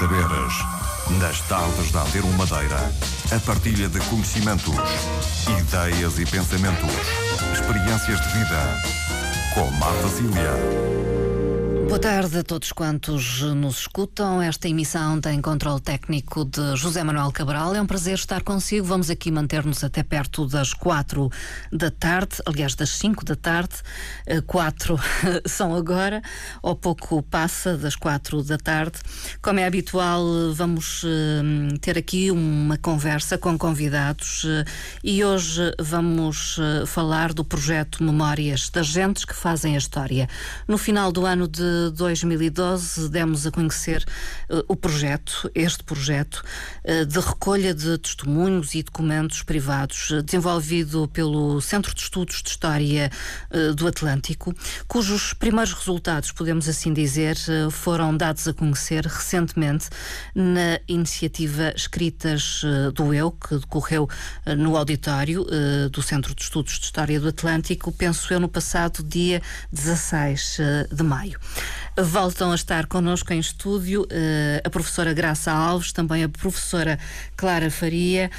saberes. Nas tardes da Antero Madeira, a partilha de conhecimentos, ideias e pensamentos, experiências de vida. Com Marta Cília. Boa tarde a todos quantos nos escutam. Esta emissão tem controle técnico de José Manuel Cabral. É um prazer estar consigo. Vamos aqui manter-nos até perto das quatro da tarde, aliás, das cinco da tarde. Eh, quatro são agora, ou pouco passa das quatro da tarde. Como é habitual, vamos eh, ter aqui uma conversa com convidados eh, e hoje vamos falar do projeto Memórias das Gentes que Fazem a História. No final do ano de 2012 demos a conhecer uh, o projeto, este projeto, uh, de recolha de testemunhos e documentos privados, uh, desenvolvido pelo Centro de Estudos de História do Atlântico, cujos primeiros resultados, podemos assim dizer, foram dados a conhecer recentemente na iniciativa Escritas do Eu, que decorreu no auditório do Centro de Estudos de História do Atlântico, penso eu, no passado dia 16 de maio. Voltam a estar connosco em estúdio uh, a professora Graça Alves, também a professora Clara Faria.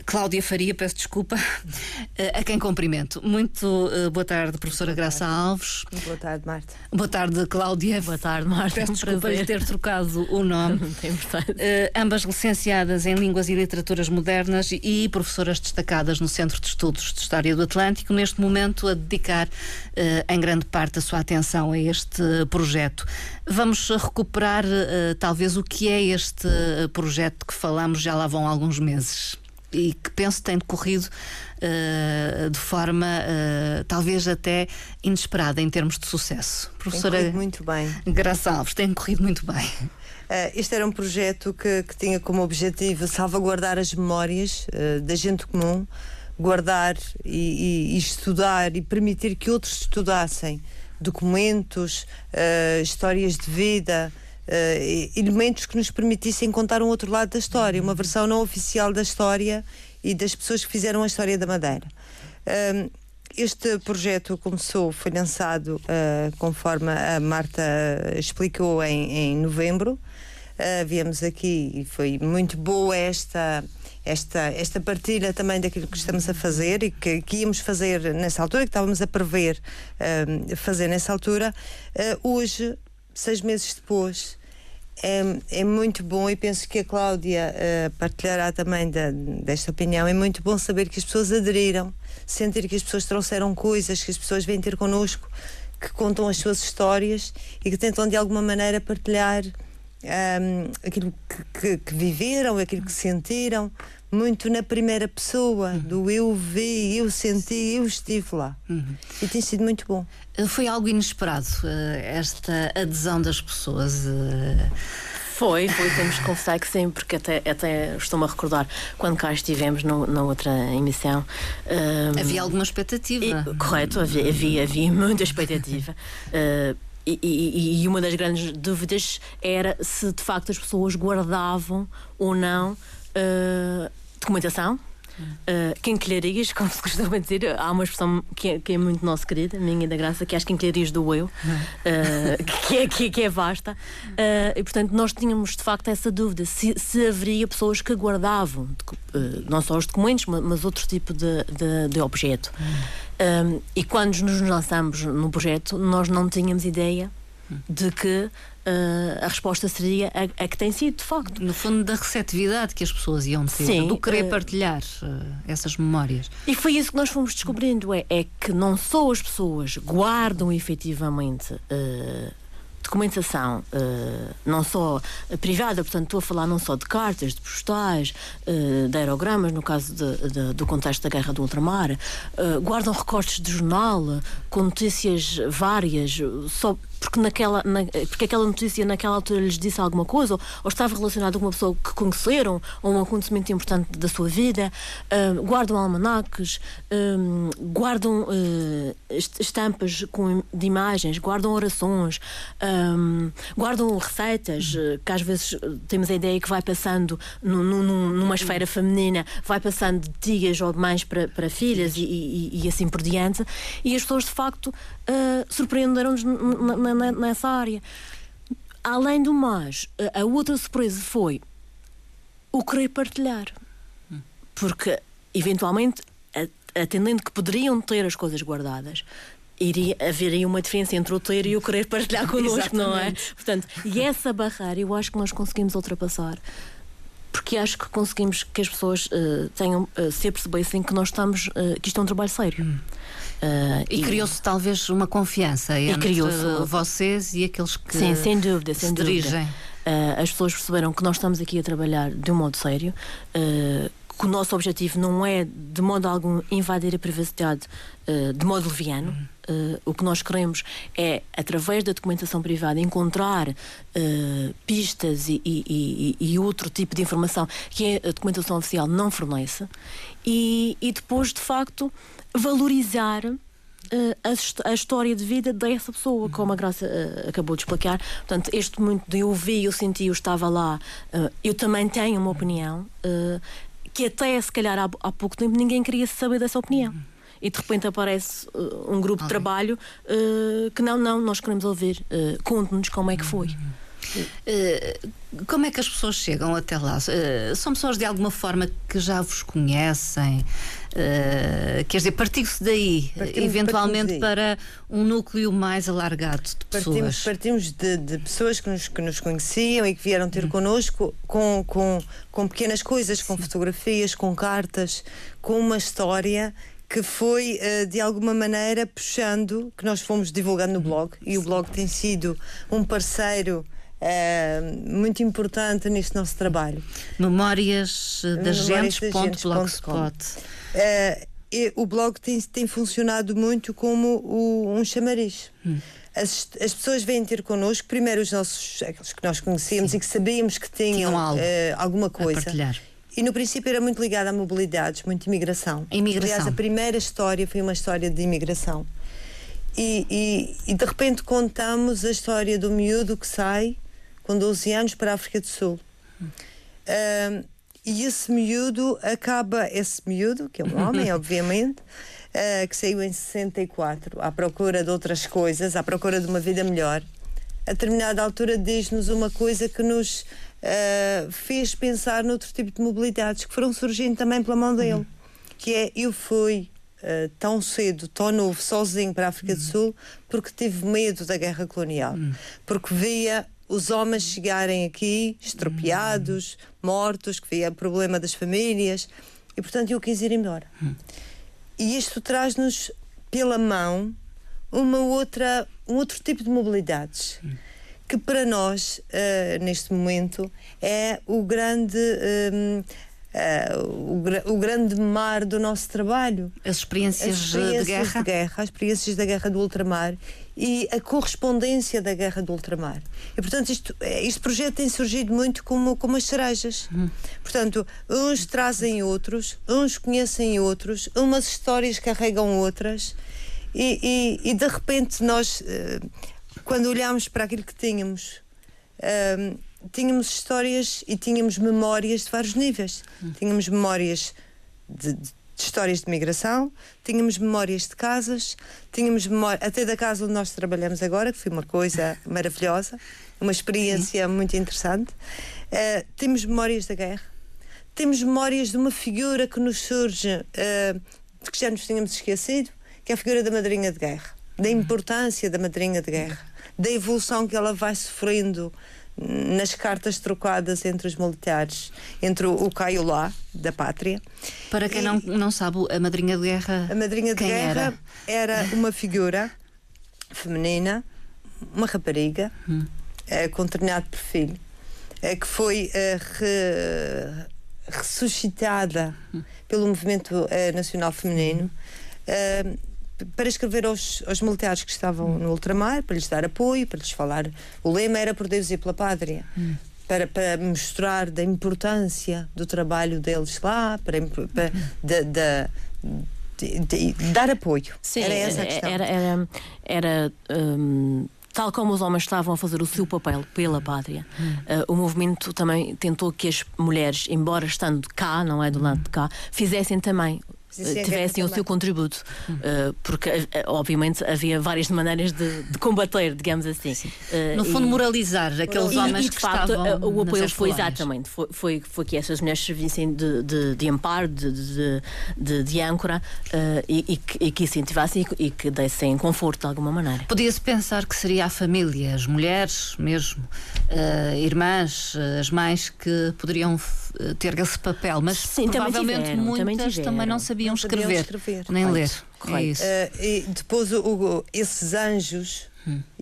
Uh, Cláudia Faria, peço desculpa, eh, a quem cumprimento. Muito uh, boa tarde, professora boa Graça tarde. Alves. Boa tarde, Marta. Boa tarde, Cláudia. Boa tarde, Marta. Peço desculpa de ter trocado o nome. Não tem uh, ambas licenciadas em Línguas e Literaturas Modernas e professoras destacadas no Centro de Estudos de História do Atlântico, neste momento a dedicar uh, em grande parte a sua atenção a este projeto. Vamos recuperar talvez o que é este projeto que falamos já lá vão alguns meses e que penso tem decorrido uh, de forma uh, talvez até inesperada em termos de sucesso. Professora tem muito bem. Graça Alves, tem corrido muito bem. Uh, este era um projeto que, que, tinha como objetivo salvaguardar as memórias da gente comum, guardar e, e, e, estudar e permitir que outros estudassem documentos, histórias de vida, uh, elementos que nos permitissem contar um outro lado da história, uma versão não oficial da história e das pessoas que fizeram a história da Madeira. Uh, este projeto começou, foi lançado, uh, conforme a Marta explicou, em, em novembro. Uh, viemos aqui e foi muito boa esta, esta, esta partilha também daquilo que estamos a fazer e que, que íamos fazer nessa altura, que estávamos a prever uh, fazer nessa altura. hoje, seis meses depois, é, é muito bom e penso que a Cláudia uh, partilhará também da, desta opinião. É muito bom saber que as pessoas aderiram, sentir que as pessoas trouxeram coisas, que as pessoas vêm ter connosco, que contam as suas histórias e que tentam de alguma maneira partilhar um, aquilo que, que, que, viveram, aquilo que sentiram, muito na primeira pessoa, uhum. do eu vi, eu senti, eu estive lá. Uhum. E tem sido muito bom. Eh, foi algo inesperado, eh, esta adesão das pessoas. Eh, foi, foi, temos que confessar que sim, porque até, até estou-me a recordar quando cá estivemos no, na outra emissão. Um, havia alguma expectativa? E, correto, havia, havia, havia muita expectativa. Uh, e, e, e, uma das grandes dúvidas era se de facto as pessoas guardavam ou não uh, documentação. Uh, quinquilharias, como se costuma dizer, há uma expressão que é, que é muito nossa querida, minha e da graça, que é as quinquilharias do eu, uh, que, é, que, que, é vasta. Uh, e portanto, nós tínhamos de facto essa dúvida se, se haveria pessoas que guardavam não só os documentos, mas, mas outro tipo de, de, de objeto. E quando nos lançamos no projeto, nós não tínhamos ideia de que uh, a resposta seria a, a, que tem sido, de facto. No fundo, da receptividade que as pessoas iam ter, Sim, do querer uh, partilhar uh, essas memórias. E foi isso que nós fomos descobrindo: é, é que não só as pessoas guardam efetivamente documentação uh, não só privada, portanto estou a falar não só de cartas, de postais, uh, de aerogramas, no caso de, de, do contexto da guerra do ultramar, uh, guardam recortes de jornal com notícias várias, só porque, naquela, na, porque aquela notícia naquela altura lhes disse alguma coisa, ou, ou estava relacionada com uma pessoa que conheceram, ou um acontecimento importante da sua vida, uh, guardam almanaques, uh, guardam uh, estampas com, de imagens, guardam orações, guardam receitas, que às vezes temos a ideia que vai passando no, no, numa esfera feminina, vai passando de tias ou de mães para, para filhas e, e, e, assim por diante, e as pessoas de facto surpreenderam-nos nessa área. além do mais, a outra surpresa foi o querer partilhar. Porque, eventualmente, atendendo que poderiam ter as coisas guardadas, iria haver aí uma diferença entre o ter e o querer partilhar connosco, não é? Portanto, e essa barreira eu acho que nós conseguimos ultrapassar. Porque acho que conseguimos que as pessoas uh, tenham uh, se apercebessem que nós estamos, uh, que isto é um trabalho sério. Hum. Uh, e, e criou-se talvez uma confiança entre vocês e aqueles que Sim, sem dúvida, sem dúvida. Uh, as pessoas perceberam que nós estamos aqui a trabalhar de um modo sério, uh, que o nosso objetivo não é de modo algum invadir a privacidade de modo leviano. o que nós queremos é, através da documentação privada, encontrar pistas e, e, e, e, outro tipo de informação que a documentação oficial não fornece e, e depois, de facto, valorizar uh, a, a, história de vida dessa pessoa, como a Graça uh, acabou de explicar. Portanto, este momento de eu vi, eu senti, eu estava lá, uh, eu também tenho uma opinião, que até se calhar há, há, pouco tempo ninguém queria saber dessa opinião. E de repente aparece um grupo de trabalho que não, não, nós queremos ouvir. Conte-nos como é que foi. Como é que as pessoas chegam até lá? são pessoas de alguma forma que já vos conhecem? Uh, quer dizer, partiu-se daí, partimos, eventualmente partimos daí. para um núcleo mais alargado de pessoas. Partimos, partimos de, de, pessoas que nos, que nos conheciam e que vieram ter hum. connosco com, com, com pequenas coisas, com Sim. fotografias, com cartas, com uma história que foi uh, de alguma maneira puxando, que nós fomos divulgando no blog, e o blog tem sido um parceiro. Uh, muito importante neste nosso trabalho. Memórias da gente.blogspot. Uh, o blog tem, tem funcionado muito como o, um chamariz. Hum. As, as, pessoas vêm ter connosco, primeiro os nossos, aqueles que nós conhecemos Sim. e que sabíamos que tinham, algo, uh, alguma coisa. E no princípio era muito ligado a mobilidades, muito imigração. imigração. Aliás, a primeira história foi uma história de imigração. E, e, e, de repente contamos a história do miúdo que sai com 12 anos para a África do Sul. Uh, e esse miúdo acaba, esse miúdo, que é um homem, obviamente, uh, que saiu em 64 à procura de outras coisas, à procura de uma vida melhor, a determinada altura diz-nos uma coisa que nos uh, fez pensar noutro tipo de mobilidades que foram surgindo também pela mão dele, que é eu fui Uh, tão cedo, tão novo, sozinho para a África do Sul, porque tive medo da guerra colonial. Porque via os homens chegarem aqui estropiados, mortos, que havia problema das famílias, e portanto eu quis ir embora. E isto traz-nos pela mão uma outra, um outro tipo de mobilidades. Que para nós, uh, neste momento, é o grande uh, Uh, o, o, grande mar do nosso trabalho. As experiências, as experiências de, guerra. de guerra. As experiências da guerra do ultramar e a correspondência da guerra do ultramar. E, portanto, isto, eh, este projeto tem surgido muito como, como as cerejas. Hum. Portanto, uns trazem outros, uns conhecem outros, umas histórias carregam outras e, e, e de repente nós, uh, quando olhamos para aquilo que tínhamos, tínhamos histórias e tínhamos memórias de vários níveis. Hum. Tínhamos memórias de, de, histórias de migração, tínhamos memórias de casas, tínhamos memória, até da casa onde nós trabalhamos agora, que foi uma coisa maravilhosa, uma experiência Sim. muito interessante. Uh, temos memórias da guerra, temos memórias de uma figura que nos surge, uh, de que já nos tínhamos esquecido, que é a figura da madrinha de guerra, da hum. importância da madrinha de guerra, da evolução que ela vai sofrendo nas cartas trocadas entre os militares, entre o, o Caio Lá, da pátria. Para quem e, não, não sabe, a madrinha de guerra. A madrinha de guerra era? era? uma figura feminina, uma rapariga, hum. uh, com determinado perfil, uh, que foi uh, re, ressuscitada hum. pelo movimento nacional feminino. Hum para escrever aos, aos militares que estavam no ultramar, para lhes dar apoio, para lhes falar. O lema era por Deus e pela pátria. Hum. Para, para mostrar da importância do trabalho deles lá, para, para de, de, de, de, dar apoio. Sim, era essa a questão. Era, era, era um tal como os homens estavam a fazer o seu papel pela pátria, uh, o movimento também tentou que as mulheres, embora estando cá, não é do lado de cá, fizessem também tivessem guerra o seu contributo, Uh, porque uh, obviamente havia várias maneiras de, de combater, digamos assim. Uh, No fundo, e- moralizar aqueles e, homens e, de que facto estavam uh, o apoio foi exatamente foi, foi, foi que essas mulheres servissem de, de, de amparo, de, de, de, âncora uh, e, que, e que incentivassem e que- dessem conforto de alguma maneira. Podia-se pensar que seria a família, as mulheres mesmo, eh, irmãs, eh, as mães que poderiam eh, ter esse papel, mas Sim, também provavelmente tiveram, muitas também também, tiveram. não sabiam Não sabiam escrever, escrever. nem ler. Correto, É. Eh, e depois o- o- esses anjos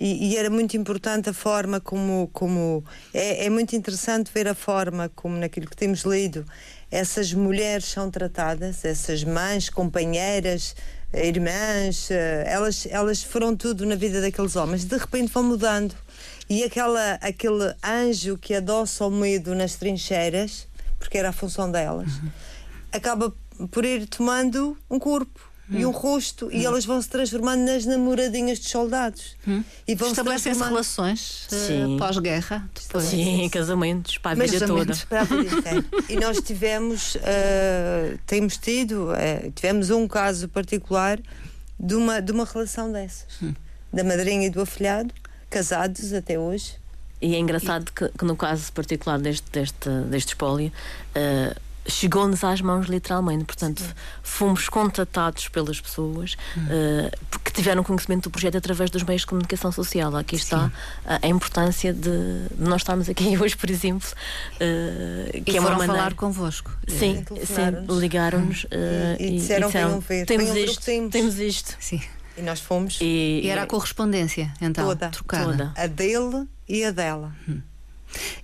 e, e era muito importante a forma como como é, é muito interessante ver a forma como naquilo que temos lido essas mulheres são tratadas essas mães companheiras eh, irmãs eh, elas elas foram tudo na vida daqueles homens de repente vão mudando e aquela aquele anjo que adoça o medo nas trincheiras porque era a função delas acaba por ir tomando um corpo e Hum. um rosto e elas vão se transformando nas namoradinhas dos soldados e vão se Estabelecem-se transformando relações Sim. pós-guerra. depois. Sim, casamentos para a Mas vida toda. para a vida inteira. e nós tivemos eh, temos tido eh, tivemos um caso particular de uma de uma relação dessas Hum. da madrinha e do afilhado casados até hoje E é engraçado que, que no caso particular deste, deste, deste espólio, eh, chegou-nos às mãos literalmente. Portanto, fomos contatados pelas pessoas eh, que tiveram conhecimento do projeto através dos meios de comunicação social. Aqui está a, a importância de, nós estarmos aqui hoje, por exemplo. E que é uma maneira. falar convosco. Sim, E sim, ligaram-nos eh, E- e disseram que iam ver. Temos Venham isto, temos." temos isto. Sim. e nós fomos E, E era a correspondência, então, Toda, trocada. toda. a dele e a dela?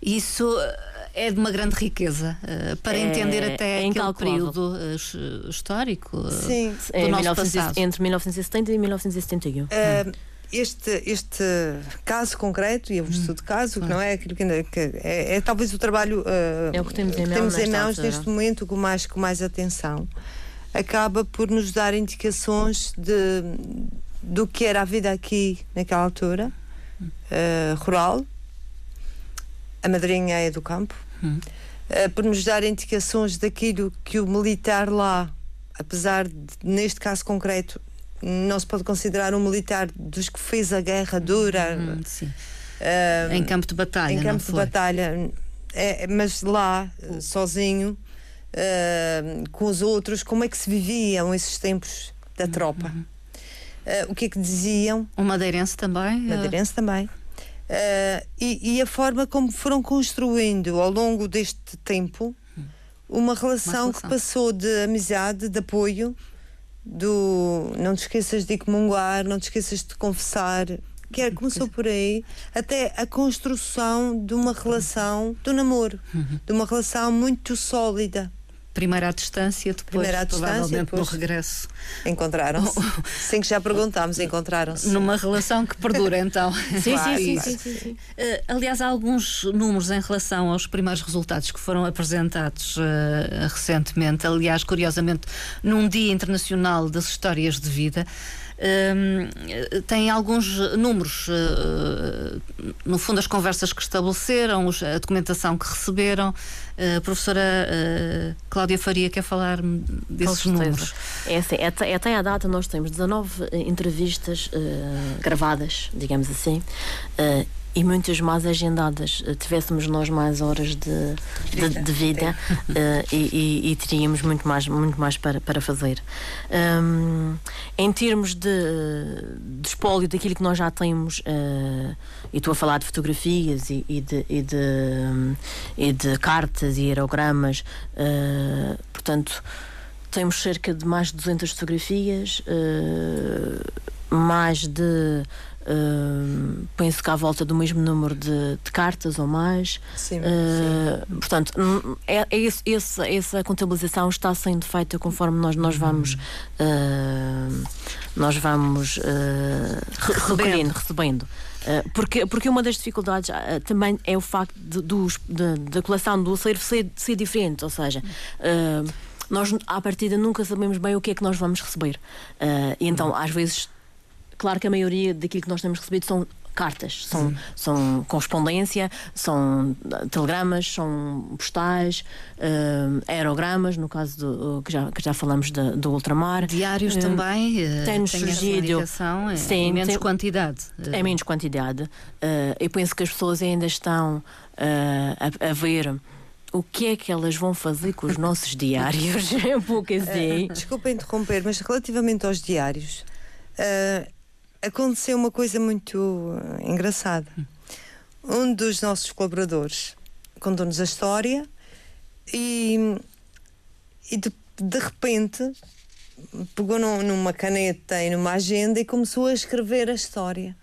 Isso eh, é de uma grande riqueza eh, para É- entender até é aquele período eh, his- histórico sim. do em nosso 1900 passado. entre 1970 e 1971. Uh, este, este caso concreto, e é um estudo de caso, que não é aquilo que, ainda- que é, é talvez o trabalho uh, É o que temos em mãos temos em mãos altura. neste momento com mais, com mais atenção, acaba por nos dar indicações de, do que era a vida aqui naquela altura, uh, rural. A madrinha é do campo, Hum. uh, por nos dar indicações daquilo que o militar lá, apesar de, neste caso concreto, não se pode considerar um militar dos que fez a guerra dura. Hum, uh, Em campo de batalha, em campo de batalha, é, mas lá, eh, sozinho, com os outros, como é que se viviam esses tempos da tropa? Eh, o que é que diziam? Um madeirense também? eh, Madeirense também. Eh, e, e a forma como foram construindo ao longo deste tempo uma relação, que relação. passou de amizade, de apoio, do não te esqueças de comungar, não te esqueças de confessar, que era, começou por aí, até a construção de uma relação do namoro, Uhum. de uma relação muito sólida. Primeiro à distância, depois Primeiro à distância, provavelmente depois- no regresso. Encontraram-se. Sem que já perguntámos, encontraram-se. Numa relação que perdura, então. Sim, Claro, sim, sim, claro. sim, sim, sim. Eh, aliás, há alguns números em relação aos primeiros resultados que foram apresentados eh, recentemente. Aliás, curiosamente, num Dia Internacional das Histórias de Vida. hum, eh, tem alguns números, eh, no fundo, as conversas que estabeleceram, os- a documentação que receberam. Eh, a professora eh, Cláudia Faria quer falar desses números. É assim, até, até à data nós temos 19 eh, entrevistas eh, gravadas, digamos assim, eh, e muitas mais agendadas. Eh, tivéssemos nós mais horas de, de, de vida eh, e, e- e teríamos muito mais, muito mais para, para fazer. Hum, em termos de, de espólio daquilo que nós já temos, eh, e estou a falar de fotografias e, e de, e, de, e de cartas e aerogramas, eh, portanto. Temos cerca de mais de 200 fotografias, mais de. Eh, penso que à volta do mesmo número de, de cartas ou mais. Sim, Eh, portanto, hum, é, é esse- esse- essa contabilização está sendo feita conforme nós, nós vamos. eh, nós vamos re- recolhendo, recebendo. Porque, porque uma das dificuldades ah, também é o facto de, dos- de- da coleção do acervo ser, ser diferente, ou seja, nós à partida nunca sabemos bem o que é que nós vamos receber. Eh, e então, às vezes, claro que a maioria daquilo que nós temos recebido são cartas, são, são correspondência, são telegramas, são postais, uh, aerogramas, no caso do, que, já, que já falamos de, do ultramar. Diários uh, também. Uh, tem surgido. É, sim, em menos tem, quantidade. Em menos quantidade. eu penso que as pessoas ainda estão a, a ver o que é que elas vão fazer com os nossos diários? É um pouco assim. desculpa interromper, mas relativamente aos diários, uh, aconteceu uma coisa muito engraçada. Um dos nossos colaboradores contou-nos a história e, e de, de repente pegou num, numa caneta e numa agenda e começou a escrever a história.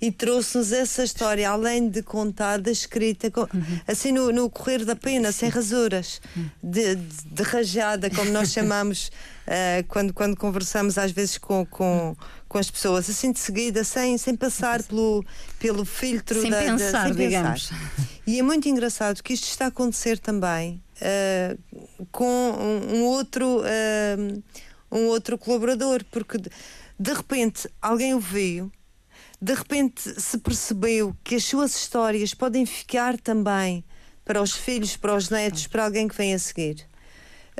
E trouxe-nos essa história, além de contada, escrita, uhum. assim no, no, correr da pena, sem rasuras, de, de, de, rajada, como nós chamamos uh, quando, quando conversamos às vezes com, com, com as pessoas, assim de seguida, sem, sem passar pelo, pelo filtro sem da, pensar, da, sem digamos. pensar. E é muito engraçado que isto está a acontecer também uh, com um, um outro uh, um outro colaborador, porque de, de repente alguém o viu, de repente se percebeu que as suas histórias podem ficar também para os filhos, para os netos, para alguém que vem a seguir.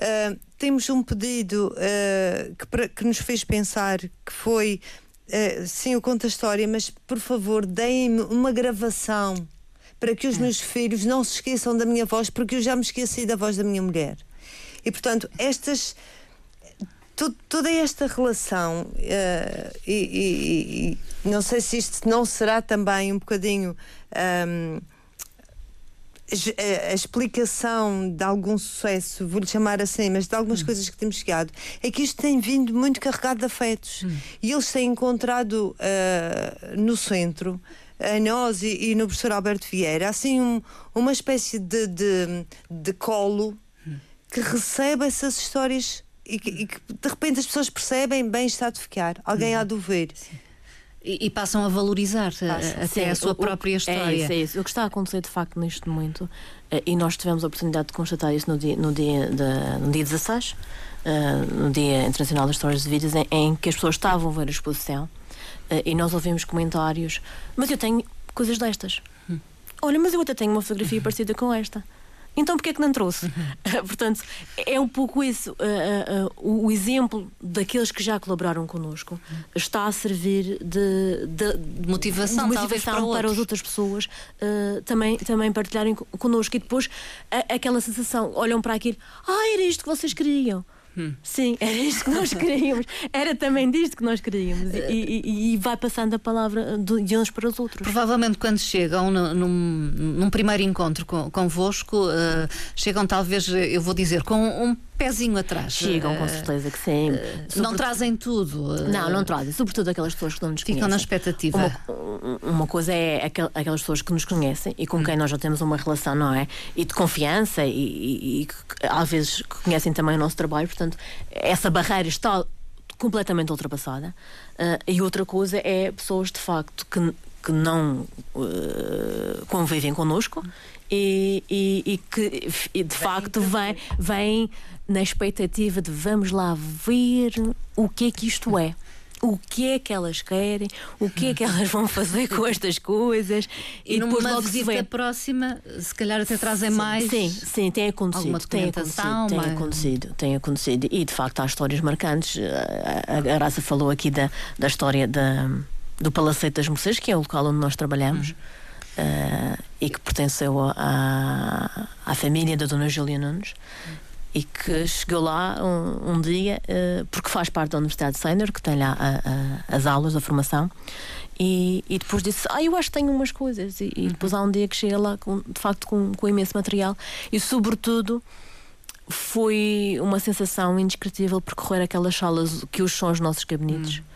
Uh, temos um pedido uh, que, pra, que, nos fez pensar que foi uh, sim, eu conto a história, mas por favor, deem-me uma gravação para que os meus filhos não se esqueçam da minha voz, porque eu já me esqueci da voz da minha mulher. E portanto, estas toda esta relação, e, e, e, não sei se isto não será também um bocadinho. Um, a, explicação de algum sucesso, vou-lhe chamar assim, mas de algumas hum. coisas que temos chegado, é que isto tem vindo muito carregado de afetos. Hum. E eles têm encontrado uh, no centro, a nós e, e, no professor Alberto Vieira, assim, um, uma espécie de, de, de colo hum. que recebe essas histórias e que, e que, de repente as pessoas percebem bem está de ficar. Alguém há de ouvir. Sim. E, e, passam a valorizar eh, até Sim, a sua o, própria história. É isso, é isso. O que está a acontecer de facto neste momento, eh, e nós tivemos a oportunidade de constatar isso no dia, no dia, de, no dia 16, eh, no Dia Internacional das Histórias de Vidas, em, em que as pessoas estavam a ver a exposição e nós ouvimos comentários, mas eu tenho coisas destas. Hum. Olha, mas eu até tenho uma fotografia parecida com esta. Então porquê é que não trouxe? Uhum. Portanto, é um pouco isso. Uh, uh, uh, o exemplo daqueles que já colaboraram connosco está a servir de, de, de motivação, de motivação para, para as outras pessoas também, também partilharem connosco. E depois aquela sensação, olham para aquilo, ah, era isto que vocês queriam. Hum. Sim, era isto que nós queríamos. Era também disto que nós queríamos. E, e, e vai passando a palavra de uns para os outros. Provavelmente, quando chegam num, num primeiro encontro convosco, uh, chegam talvez, eu vou dizer, com um pezinho atrás. Chegam, com certeza que sim. Uh, não trazem tudo. Não, não trazem. Sobretudo aquelas pessoas que não nos Ficam conhecem. na expectativa. Uma, uma coisa é aquelas pessoas que nos conhecem e com quem nós já temos uma relação, não é? E de confiança e, que às vezes conhecem também o nosso trabalho, portanto, essa barreira está completamente ultrapassada. Uh, e outra coisa é pessoas de facto que, que não uh, convivem connosco e, e, e que e de facto vêm, vem na expectativa de vamos lá ver o que é que isto é o que é que elas querem, o que é que elas vão fazer com estas coisas. E, e depois numa logo visita vem... próxima, se calhar até trazem sim, mais. Sim, sim, tem acontecido. Tem acontecido, tem acontecido, tem acontecido. E de facto há histórias marcantes. A, a Graça falou aqui da, da história da, do Palacete das Moças, que é o local onde nós trabalhamos. Uhum. Uh, e que pertenceu à, à família da Dona Júlia Nunes e que chegou lá um, um dia, uh, porque faz parte da Universidade de Sênior, que tem lá a, a, as aulas, a formação, e, e, depois disse: Ah, eu acho que tenho umas coisas. E, e depois há um dia que chega lá, com, de facto, com, com imenso material, e sobretudo foi uma sensação indescritível percorrer aquelas salas que hoje são os nossos gabinetes. Hum uh,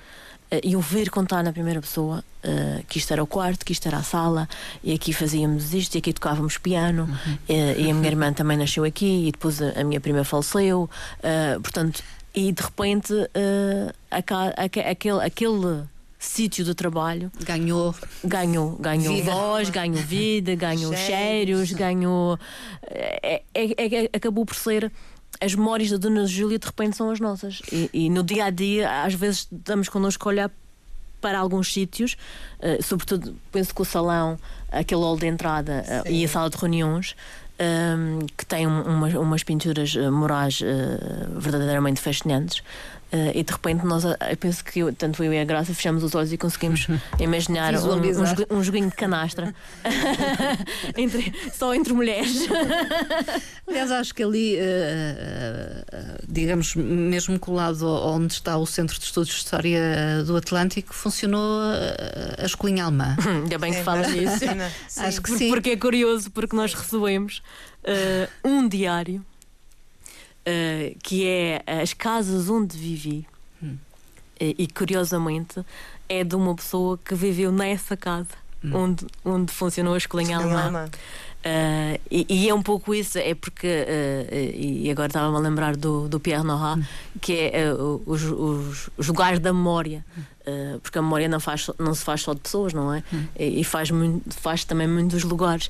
e ouvir contar na primeira pessoa uh, que isto era o quarto, que isto era a sala, e aqui fazíamos isto, e aqui tocávamos piano, uhum. uh, e a minha irmã também nasceu aqui, e depois a, a minha prima faleceu, portanto, e de repente aquele, aquele sítio de trabalho ganhou ganhou ganhou vida. voz ganhou vida ganhou cheiros ganhou é, é, é, acabou por ser as memórias da Dona Júlia de repente são as nossas. E, e, no dia a dia, às vezes, damos connosco a olhar para alguns sítios, uh, sobretudo penso que o salão, aquele hall de entrada uh, e a sala de reuniões, um, que tem umas, umas pinturas morais uh, verdadeiramente fascinantes. Uh, e de repente nós, eu penso que eu, tanto eu e a Graça fechamos os olhos e conseguimos imaginar um, um, um, joguinho de canastra entre, só entre mulheres. Aliás, acho que ali, uh, uh, digamos, mesmo colado onde está o Centro de Estudos de História do Atlântico, funcionou a escolinha alemã. Ainda bem que é, falas disso. Acho que sim. Porque é curioso, porque nós recebemos um diário uh, que é as casas onde vivi. Hum. Uh, e curiosamente é de uma pessoa que viveu nessa casa hum. onde, onde funcionou a escolinha alemã. Uh, e, e, é um pouco isso, é porque, uh, e agora estava-me a lembrar do, do Pierre Nora, que é uh, os, os, os, lugares da memória, porque a memória não, faz, não se faz só de pessoas, não é? Hum. E, faz, muito, faz também muitos lugares.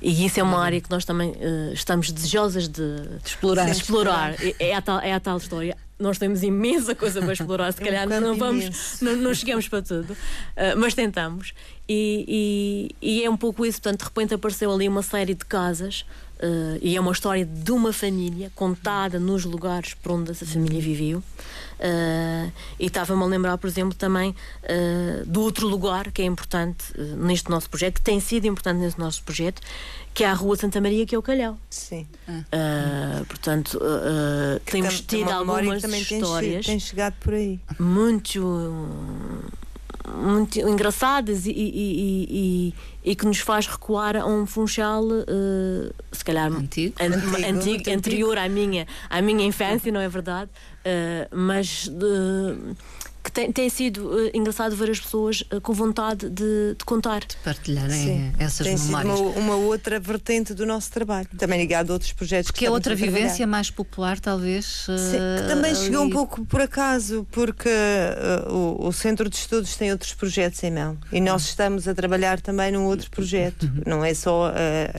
e isso é uma área que nós também estamos desejosas de, de explorar. De explorar. É, é, a tal, é a tal história nós temos imensa coisa para explorar, se é calhar um não vamos, não, não, chegamos para tudo, uh, mas tentamos. E, e, e, é um pouco isso, portanto, de repente apareceu ali uma série de casas. Uh, e é uma história de uma família contada nos lugares por onde essa família viveu. Uh, e estava-me a lembrar, por exemplo, também uh, do outro lugar que é importante neste nosso projeto, que tem sido importante neste nosso projeto, que é a Rua Santa Maria, que é o Calhau. Sim. Uh, portanto, uh, temos tido algumas histórias. Tem chegado por aí. Muito. Muito engraçadas e, e, e, e, que nos faz recuar a um funchal uh, se calhar antigo, an antigo, antigo, anterior à minha, à minha infância, não é verdade? mas de, que tem, tem sido uh, engraçado ver as pessoas uh, com vontade de, de contar. De partilharem eh, essas tem memórias. Sido uma, uma, outra vertente do nosso trabalho, também ligado a outros projetos. Que é outra vivência mais popular, talvez. Sim, que também chegou ali... um pouco por acaso, porque o, o, Centro de Estudos tem outros projetos em mão e nós uhum. estamos a trabalhar também num outro projeto, uhum. não é só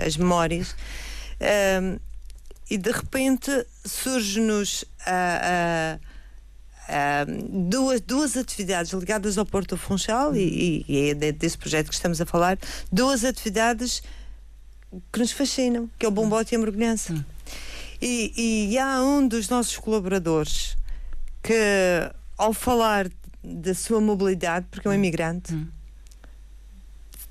as memórias. e de repente surge-nos a duas, duas atividades ligadas ao Porto Funchal e, e, é desse projeto que estamos a falar, duas atividades que nos fascinam, que é o bombote e a mergulhança. Hum. E, e há um dos nossos colaboradores que, ao falar da sua mobilidade, porque é um hum. imigrante, hum.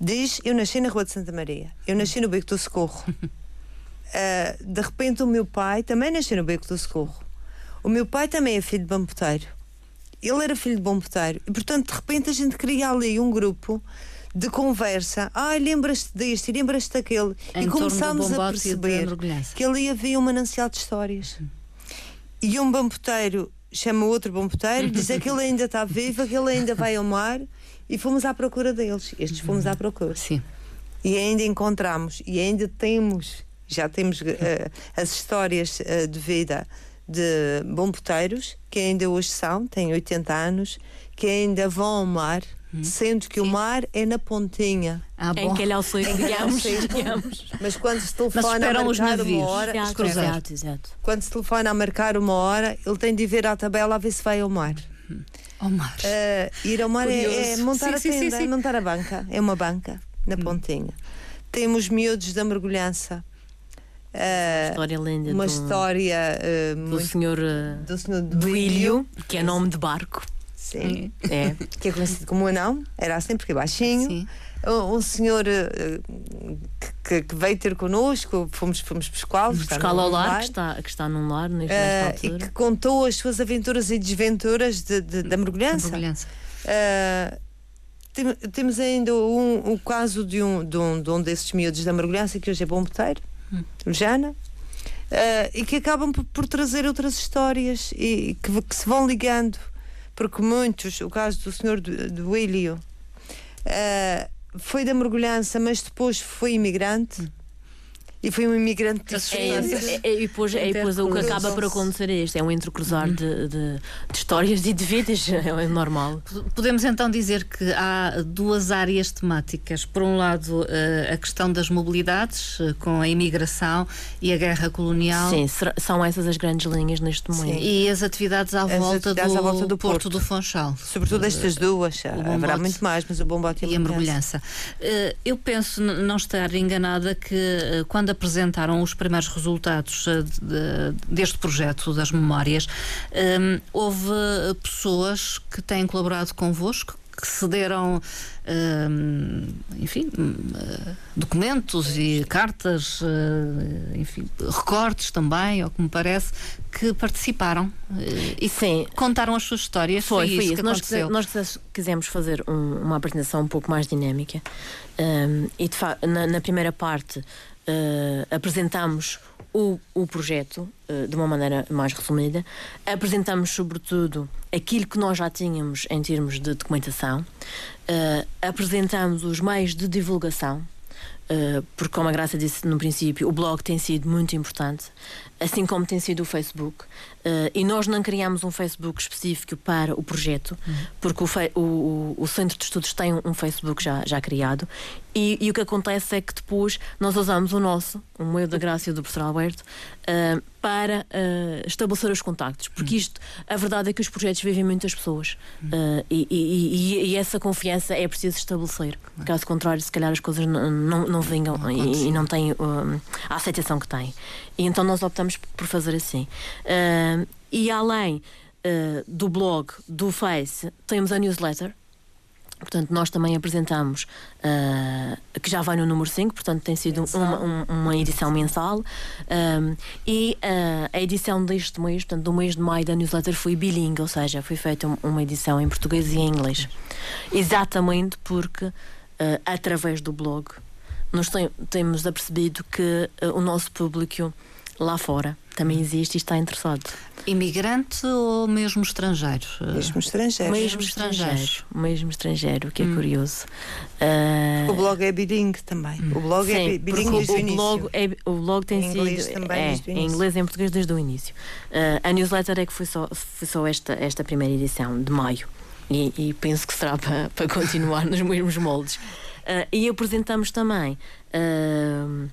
diz: Eu nasci na Rua de Santa Maria, eu nasci no Beco do Socorro. uh, de repente, o meu pai também nasceu no Beco do Socorro. O meu pai também é filho de bamboteiro. Ele era filho de bamboteiro. E, portanto, de repente, a gente cria ali um grupo de conversa. Ai, lembras-te deste, lembras-te daquele. Em e começámos a perceber que ali havia um manancial de histórias. E um bamboteiro chama outro bamboteiro, diz que ele ainda está vivo, que ele ainda vai ao mar. E fomos à procura deles. Estes fomos à procura. Sim. E ainda encontramos, e ainda temos, já temos uh, as histórias uh, de vida de bomboteiros, que ainda hoje são, têm 80 anos, que ainda vão ao mar, hum. sendo que Sim. o mar é na pontinha. Ah, em que ele é o sonho, digamos, digamos. Mas quando se telefona a marcar uma hora. Exato, exato, exato. Quando se telefona a marcar uma hora, ele tem de ir ver à tabela a ver se vai ao mar. Ao mar. Uh, ir ao mar é, é, montar sim, a tenda, sim, é montar a banca. É uma banca na hum. pontinha. Temos miúdos da mergulhança Uh, história linda uma do, história uh, do, muito, senhor, uh, do senhor Duílio, que é nome de barco. Sim. É. Que é conhecido como anão, era assim porque é baixinho. Sim. Um, um senhor que, que, veio ter connosco, fomos, fomos pescá-lo. Pescá-lo ao lar, que está, que está num lar nesta uh, E que contou as suas aventuras e desventuras de, de, da mergulhança. mergulhança. Uh, tem, temos ainda um, o caso de um, de, um, de um desses miúdos da mergulhança, que hoje é bombeteiro Jana, uh, e que acabam por, por, trazer outras histórias e que, que, se vão ligando, porque muitos, o caso do senhor do, Ilio, uh, foi da mergulhança, mas depois foi imigrante. E foi um imigrante de É, é, é, e depois, é, depois o que acaba por acontecer é isto: é um entrecruzar de, de, de histórias e de vidas, é normal. Podemos então dizer que há duas áreas temáticas. Por um lado, eh, a questão das mobilidades, eh, com a imigração e a guerra colonial. Sim, são essas as grandes linhas neste momento. E as atividades à, As volta, atividades do à volta do Porto, Porto. do Funchal. Sobretudo estas duas, bombote haverá muito mais, mas o bombote E a mergulhança. Eh, Eu penso não estar enganada que eh, quando apresentaram os primeiros resultados eh, de- de- deste projeto das memórias, eh, houve pessoas que têm colaborado convosco, que cederam, eh, enfim, eh, documentos e cartas, eh, enfim, recortes também, ao que me parece, que participaram e Sim. contaram as suas histórias. Foi, foi isso isso. que Nós, aconteceu. nós quisemos- fazer um- uma apresentação um pouco mais dinâmica um, e de na, na primeira parte uh, apresentámos o, o projeto uh, de uma maneira mais resumida, apresentámos sobretudo aquilo que nós já tínhamos em termos de documentação, uh, apresentámos os meios de divulgação. Porque, como a Graça disse no princípio, o blog tem sido muito importante, assim como tem sido o Facebook. Uh, e nós não criámos um Facebook específico para o projeto, porque o, o- o- Centro de Estudos tem um, Facebook já, já criado. E, e o que acontece é que depois nós usamos o nosso, o meu da Graça do professor Alberto, uh, para uh, estabelecer os contactos. Porque isto, a verdade é que os projetos vivem muitas pessoas. Uh, e, e- e- essa confiança é preciso estabelecer. Caso contrário, se calhar as coisas não, não, não vingam e, e não têm um, a aceitação que têm. E então nós optamos por fazer assim. Uh, e além uh, do blog, do Face, temos a newsletter. Portanto, nós também apresentamos, uh, que já vai no número 5, portanto, tem sido uma, um- uma edição mensal. Um, e uh, a edição deste mês, portanto, do mês de maio da newsletter foi bilingue, ou seja, foi feita um- uma edição em português e em inglês. Exatamente porque, uh, através do blog, nós tem- temos apercebido que o nosso público lá fora também existe e está interessado. Imigrante ou mesmo estrangeiro? Mesmo estrangeiros. Mesmo estrangeiro. Mesmo estrangeiro, o que é curioso. Ah, O blog é bilingue também. O blog é Sim, bi- bilingue desde o o, início. blog é, o blog tem Em inglês sido também, é, em inglês e em português desde o início. Ah, a newsletter é que foi só, foi só esta, esta primeira edição de maio e, e penso que será para, para continuar nos mesmos moldes. Ah, e apresentamos também ah,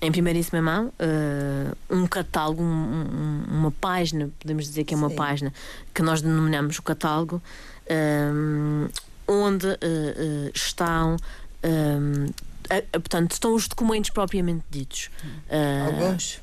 em primeiríssima mão ah, um catálogo, um- um- uma página, podemos dizer que é uma Sim. página que nós denominamos o catálogo, ah, onde ah, ah, estão. a- a- portanto, estão os documentos propriamente ditos. Alguns.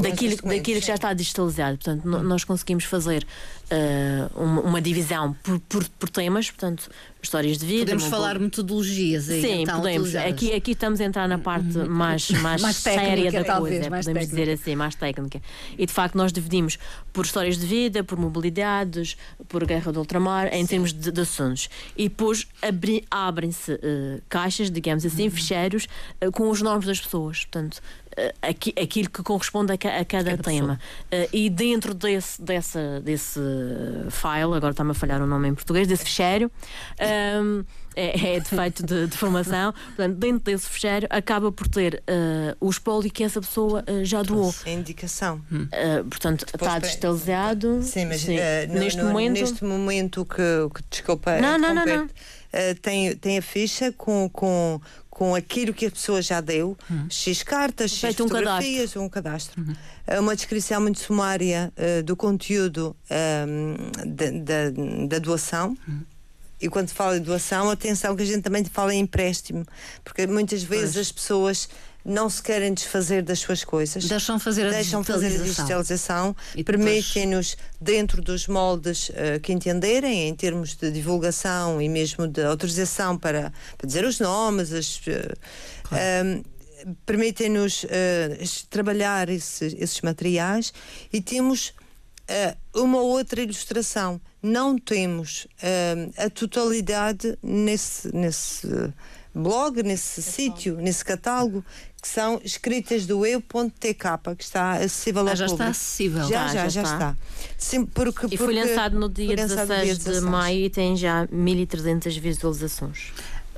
Daquilo, daquilo que já sim. está digitalizado. Portanto, no- nós conseguimos fazer ah, uma, uma divisão por, por, por temas, portanto, histórias de vida. Podemos falar boa- metodologias aí. Sim, então, podemos. Aqui, aqui estamos a entrar na parte mais, mais, Mais séria técnica, da talvez, coisa, mais podemos técnica. dizer assim, mais técnica. E de facto nós dividimos por histórias de vida, por mobilidades, por guerra do ultramar, em termos de, de assuntos. E depois abrem-se eh, caixas, digamos assim, ficheiros, eh, com os nomes das pessoas. Portanto, aqui, aquilo que corresponde a, ca- a cada, tema. Eh, e dentro desse, dessa, desse file, agora está-me a falhar o nome em português, desse ficheiro, ehm, é, é de feito de, de formação. Portanto, dentro desse ficheiro acaba por ter eh, o espólio que essa pessoa eh, já doou. É indicação. Eh, portanto, está digitalizado. Sim, mas Sim. eh, no- neste no- momento. neste momento que, que desculpa Não, não, não, não. eh, tem, tem a ficha com, com, com aquilo que a pessoa já deu, X cartas, X Feito um fotografias, um cadastro. Eh, Uma descrição muito sumária eh, do conteúdo ehm, da, da, da doação. E quando se fala em doação, atenção que a gente também fala em empréstimo, porque muitas vezes as pessoas não se querem desfazer das suas coisas. Deixam fazer a deixam fazer a digitalização. digitalização, depois- permitem-nos, dentro dos moldes eh, que entenderem, em termos de divulgação e mesmo de autorização para, para dizer os nomes, as, eh, ehm, permitem-nos es- trabalhar esses, esses materiais. E temos eh, uma outra ilustração. Não temos eh, a totalidade nesse, nesse blog, nesse sítio, nesse catálogo, que são escritas do eu.tk, que está acessível Ah, ao já está público. acessível. Já, já, já já está. está. Sim, porque, E foi porque lançado no dia lançado 16 dia de 16. maio e tem já 1300 visualizações.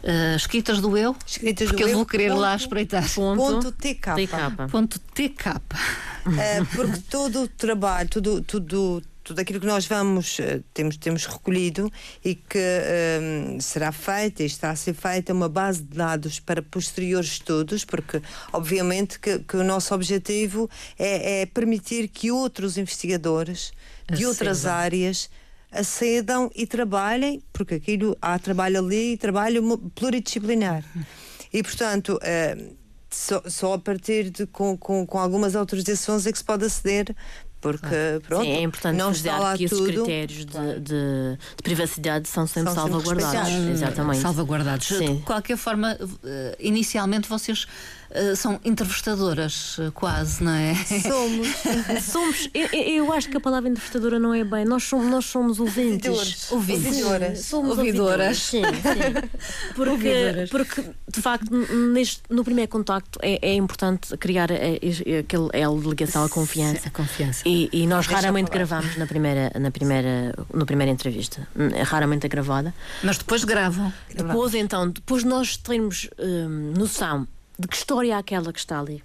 Uh, escritas do eu? Escritas porque do eu eu, vou querer ponto, lá espreitar. Ponto, ponto TK. TK. Ponto TK. Uh, porque todo o trabalho, tudo, tudo, tudo aquilo que nós vamos, uh, temos, temos recolhido e que um, será feita e está a ser feita uma base de dados para posteriores estudos, porque obviamente que, que o nosso objetivo é, é permitir que outros investigadores de Acedam. outras áreas acedam e trabalhem, porque aquilo há trabalho ali e trabalho pluridisciplinar. E portanto, eh, só, só a partir de com, com, com algumas autorizações é que se pode aceder, porque pronto, Sim, é importante não está lá frisar que esses tudo. critérios de, de- de privacidade são sempre São sempre salvaguardados. respeitados. Exatamente. Salvaguardados. Sim. De qualquer forma, eh, inicialmente vocês são entrevistadoras, eh, quase, não é? Somos. Somos, eu, eu- acho que a palavra interpretadora não é bem. Nós somos, nós somos ouvintes. Ouvidores. Ouvintes. Ouvidoras. Somos Ouvidoras. ouvidoras. Sim, sim. Porque, Ouvidoras. porque de facto, neste, no primeiro contacto é, é importante criar eh, eh, aquele elo de ligação à confiança. A confiança. E, e nós Deixa raramente gravamos na primeira, na primeira, na primeira entrevista. É raramente é gravada. Mas depois gravam. Depois, então, depois nós termos hum, noção de que história é aquela que está ali.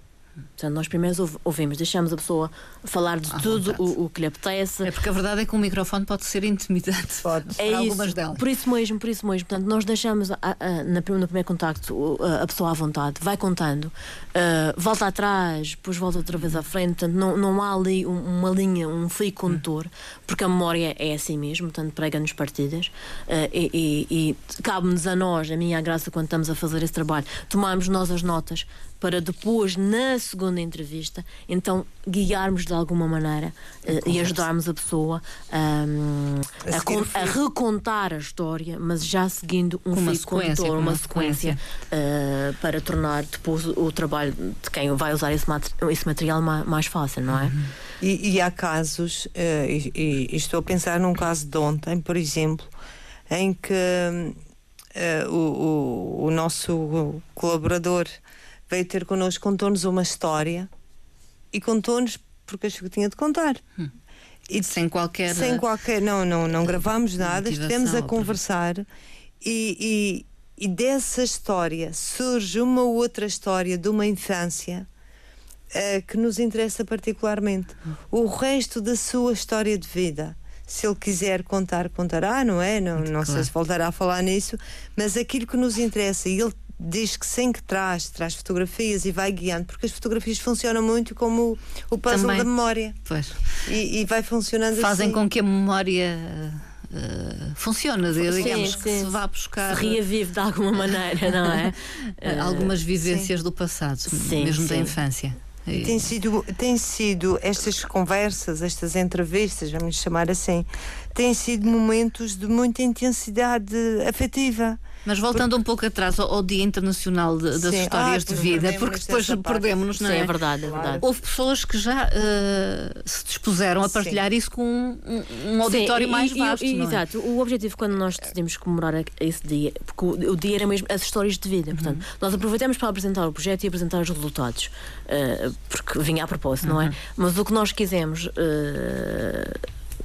Portanto, nós primeiro ouv- ouvimos, deixamos a pessoa falar de tudo vontade. o, o que lhe apetece. É porque a verdade é que um microfone pode ser intimidante. Pode. Para É algumas isso, delas. por isso mesmo, por isso mesmo. Portanto, nós deixamos a- a- na no primeiro contacto a, a pessoa à vontade, vai contando, ah, volta atrás, depois volta outra vez à frente. Portanto, não, não há ali um- uma linha, um fio condutor, porque a memória é assim mesmo, portanto, prega-nos partidas. Ah, e e- e cabe-nos a nós, a minha graça, quando estamos a fazer esse trabalho, tomarmos nós as notas para depois, na segunda entrevista, então guiarmos de alguma maneira eh, e ajudarmos a pessoa hum, A a, o fio. a recontar a história, mas já seguindo um Uma fio condutor, uma uma sequência, eh, para tornar depois o, trabalho de quem vai usar esse, mate- esse material mais, mais fácil, não é? Uhum. E, e há casos, eh, e, e- estou a pensar num caso de ontem, por exemplo, em que eh, o, o, o nosso colaborador veio ter connosco, contou-nos uma história e contou-nos porque achou que tinha de contar. E Sem qualquer. sem qualquer. Não, não, não gravámos nada, estivemos a conversar e, e, e dessa história surge uma outra história de uma infância eh, que nos interessa particularmente. O resto da sua história de vida. Se ele quiser contar, contará, não é? Não, não sei claro. se voltará a falar nisso, mas aquilo que nos interessa, e ele diz que sem que traz, traz fotografias e vai guiando, porque as fotografias funcionam muito como o, puzzle Também. da memória. Pois. E, e vai funcionando Fazem assim. com que a memória eh, funcione, digamos Sim, que sim. se vá buscar Se reavive de alguma maneira, não é? eh, algumas vivências do passado, Sim, mesmo da sim. infância. E- Tem sido, tem sido estas conversas, estas entrevistas, vamos chamar assim, têm sido momentos de muita intensidade afetiva. Mas voltando um pouco atrás ao, ao Dia Internacional de- das Sim. Histórias Ah, de Vida, porque depois perdemos-nos, não Sim, é? é verdade, é verdade. Houve pessoas que já eh, se dispuseram a Sim. partilhar isso com um, um auditório Sim, mais e- vasto. e- não é? Exato. O objetivo quando nós decidimos comemorar a- esse dia, porque o, o dia era mesmo as histórias de vida. Portanto, Uhum. nós aproveitamos para apresentar o projeto e apresentar os resultados, eh, porque vinha a propósito, não é? Uhum. Mas o que nós quisemos eh,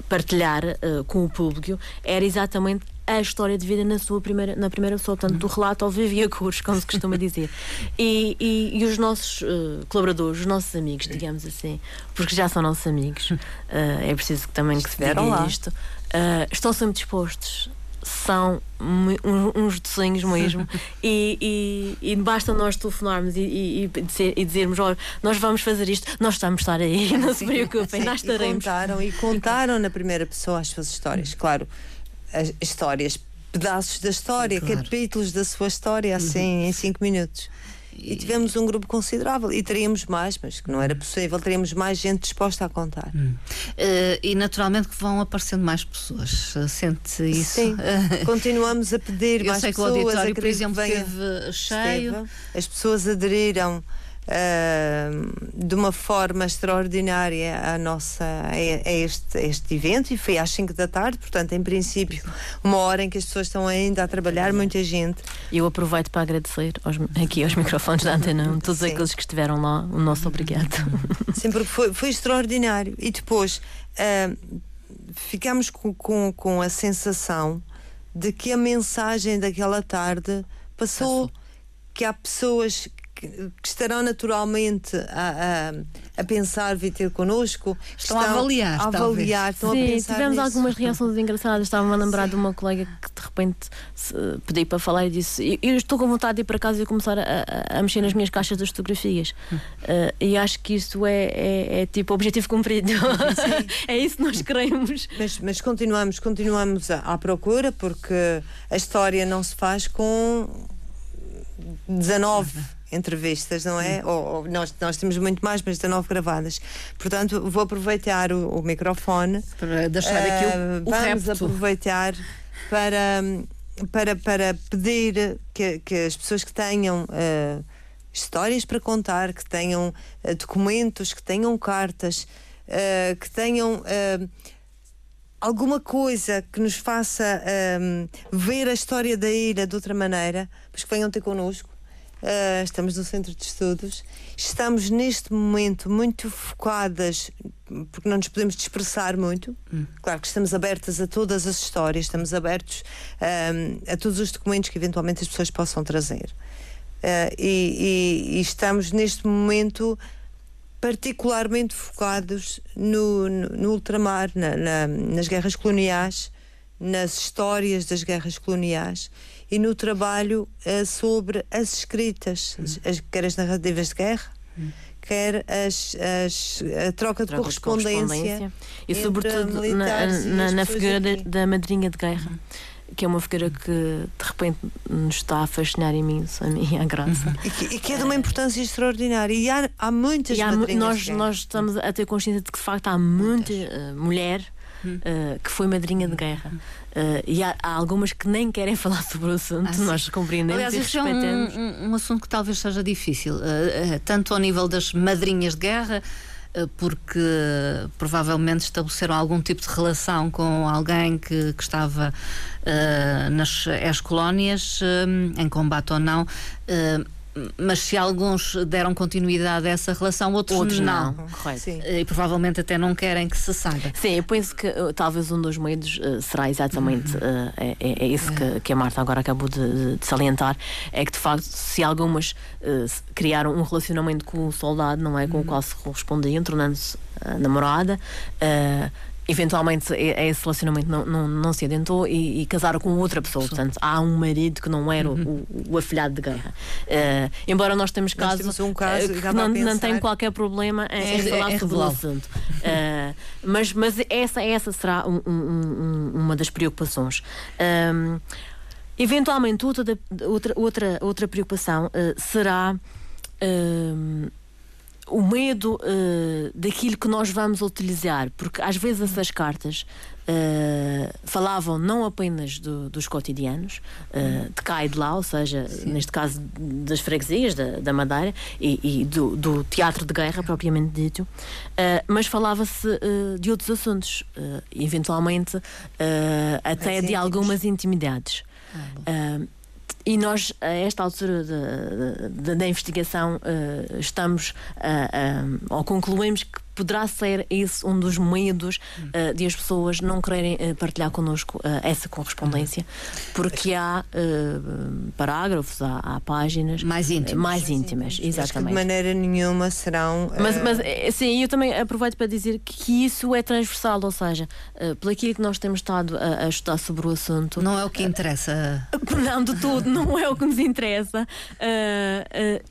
partilhar eh, com o público era exatamente a história de vida na sua primeira na primeira pessoa, portanto, do relato ao vivo e a cores, como se costuma dizer. E, e- e os nossos eh, colaboradores, os nossos amigos, digamos assim, porque já são nossos amigos, eh, é preciso que também que se diga isto, estão sempre dispostos. São uns, docinhos mesmo e, e, e basta nós telefonarmos e, e, e dizer- e dizermos: olha, nós vamos fazer isto, nós estamos a estar aí, não se preocupem, Sim, nós e estaremos. contaram, e contaram na primeira pessoa as suas histórias. Claro, as histórias, pedaços da história, Claro. capítulos da sua história, assim, em cinco minutos. E tivemos um grupo considerável. E teríamos mais, mas que não era possível. Teríamos mais gente disposta a contar. Eh, e naturalmente que vão aparecendo mais pessoas. Eh, Sente isso? Sim, continuamos a pedir Eu mais sei que o pessoas. auditório, por exemplo, esteve cheio. Esteve. As pessoas aderiram ah, de uma forma extraordinária à nossa, a, a este, a este evento e foi às 5 da tarde, portanto, em princípio, uma hora em que as pessoas estão ainda a trabalhar, muita gente. Eu aproveito para agradecer aos- aqui aos microfones da Antena, 1, todos Sim. aqueles que estiveram lá, o nosso obrigado. Sim, porque foi, foi extraordinário. E depois ah, ficámos com, com, com a sensação de que a mensagem daquela tarde passou, que há pessoas que, que estarão naturalmente a, a, a, pensar vir ter connosco. Estão, estão a avaliar. A avaliar, estão Sim, a pensar tivemos nisso. algumas reações engraçadas. Estava-me a lembrar de uma colega que de repente pedi para falar e disse: Eu estou com vontade de ir para casa e começar a, a, a mexer nas minhas caixas das fotografias. Hum. Uh, e acho que isso é, é, é tipo objetivo cumprido. é isso que nós queremos. Mas, mas continuamos, continuamos à, à procura porque a história não se faz com 19 entrevistas, não é? Ou, ou, nós, nós temos muito mais, mas 19 gravadas. Portanto, vou aproveitar o, o microfone para deixar aqui o, uh, o Vamos repto. aproveitar para, para, para pedir que, que as pessoas que tenham uh, histórias para contar, que tenham uh, documentos, que tenham cartas, que tenham alguma coisa que nos faça um, ver a história da ilha de outra maneira, pois que venham ter connosco. Uh, estamos no centro de estudos. Estamos neste momento muito focadas, porque não nos podemos dispersar muito. Hum. Claro que estamos abertas a todas as histórias, estamos abertos um, a todos os documentos que eventualmente as pessoas possam trazer. Uh, e, e, e, estamos neste momento particularmente focados no, no, no ultramar, na, na, nas guerras coloniais, nas histórias das guerras coloniais e no trabalho uh, sobre as escritas, as, quer as narrativas de guerra, quer as, as, a troca de, troca correspondência, de correspondência. E sobretudo na, na, na figura da, da, madrinha de guerra. Que é uma figura que de repente nos está a fascinar imenso, a mim, a graça. E que, e que é de uma importância extraordinária. E há, há muitas e há, nós, de nós estamos a ter consciência de que de facto há muita uh, mulher uh, que foi madrinha de guerra. Uh, e há, há, algumas que nem querem falar sobre o assunto, ah, nós compreendemos Aliás, e isso é um, um, assunto que talvez seja difícil, uh, uh, tanto ao nível das madrinhas de guerra, porque provavelmente estabeleceram algum tipo de relação com alguém que, que estava nas ex-colónias, em combate ou não mas se alguns deram continuidade a essa relação, outros, outros não. não. Correto. E provavelmente até não querem que se saiba. Sim, eu penso que uh, talvez um dos medos uh, será exatamente uh, é, é, é, isso que, que, a Marta agora acabou de, de, salientar: é que de facto, se algumas criaram um relacionamento com o soldado, não é? Com o qual se correspondiam, tornando-se namorada eventualmente esse relacionamento não, não, não se adentrou e, e, casaram com outra pessoa. Sim. Portanto, há um marido que não era uhum. o, o, afilhado de guerra. Uh, embora nós temos casos nós um caso uh, que não, não tem qualquer problema em, é, falar é, sobre o assunto. Uh, mas, mas essa, essa será um, um, uma das preocupações. Um, eventualmente, outra, outra, outra, outra preocupação será o medo uh, daquilo que nós vamos utilizar, porque às vezes essas cartas uh, falavam não apenas do, dos cotidianos, uh, de cá e de lá, ou seja, Sim. neste caso das freguesias da, da Madeira e, e do, do, teatro de guerra propriamente dito, mas falava-se de outros assuntos, eventualmente até de algumas intimidades. Ah, e nós, a esta altura da investigação, uh, estamos uh, uh, ou concluímos que poderá ser esse um dos medos uh, de as pessoas não quererem uh, partilhar connosco uh, essa correspondência, porque há parágrafos, há, há, páginas mais íntimas, mais íntimas exatamente. de maneira nenhuma serão. Mas, mas sim, eu também aproveito para dizer que isso é transversal, ou seja, uh, pelo aquilo que nós temos estado a, a, estudar sobre o assunto. Não é o que interessa. não, de tudo, não é o que nos interessa.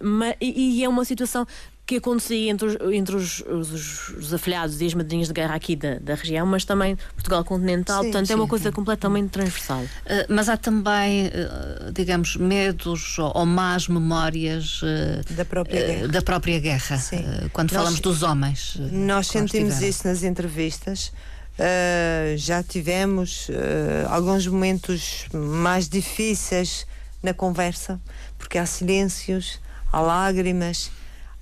Mas, e, e é uma situação que acontecia entre, os, entre os, os, os, afiliados e as madrinhas de guerra aqui da, da região, mas também Portugal continental, sim, portanto sim. é uma coisa completamente transversal. Uh, mas há também, uh, digamos, medos ou, ou más memórias uh, da própria guerra. Da própria guerra quando nós, falamos dos homens. Nós sentimos isso nas entrevistas. já tivemos alguns momentos mais difíceis na conversa, porque há silêncios, há lágrimas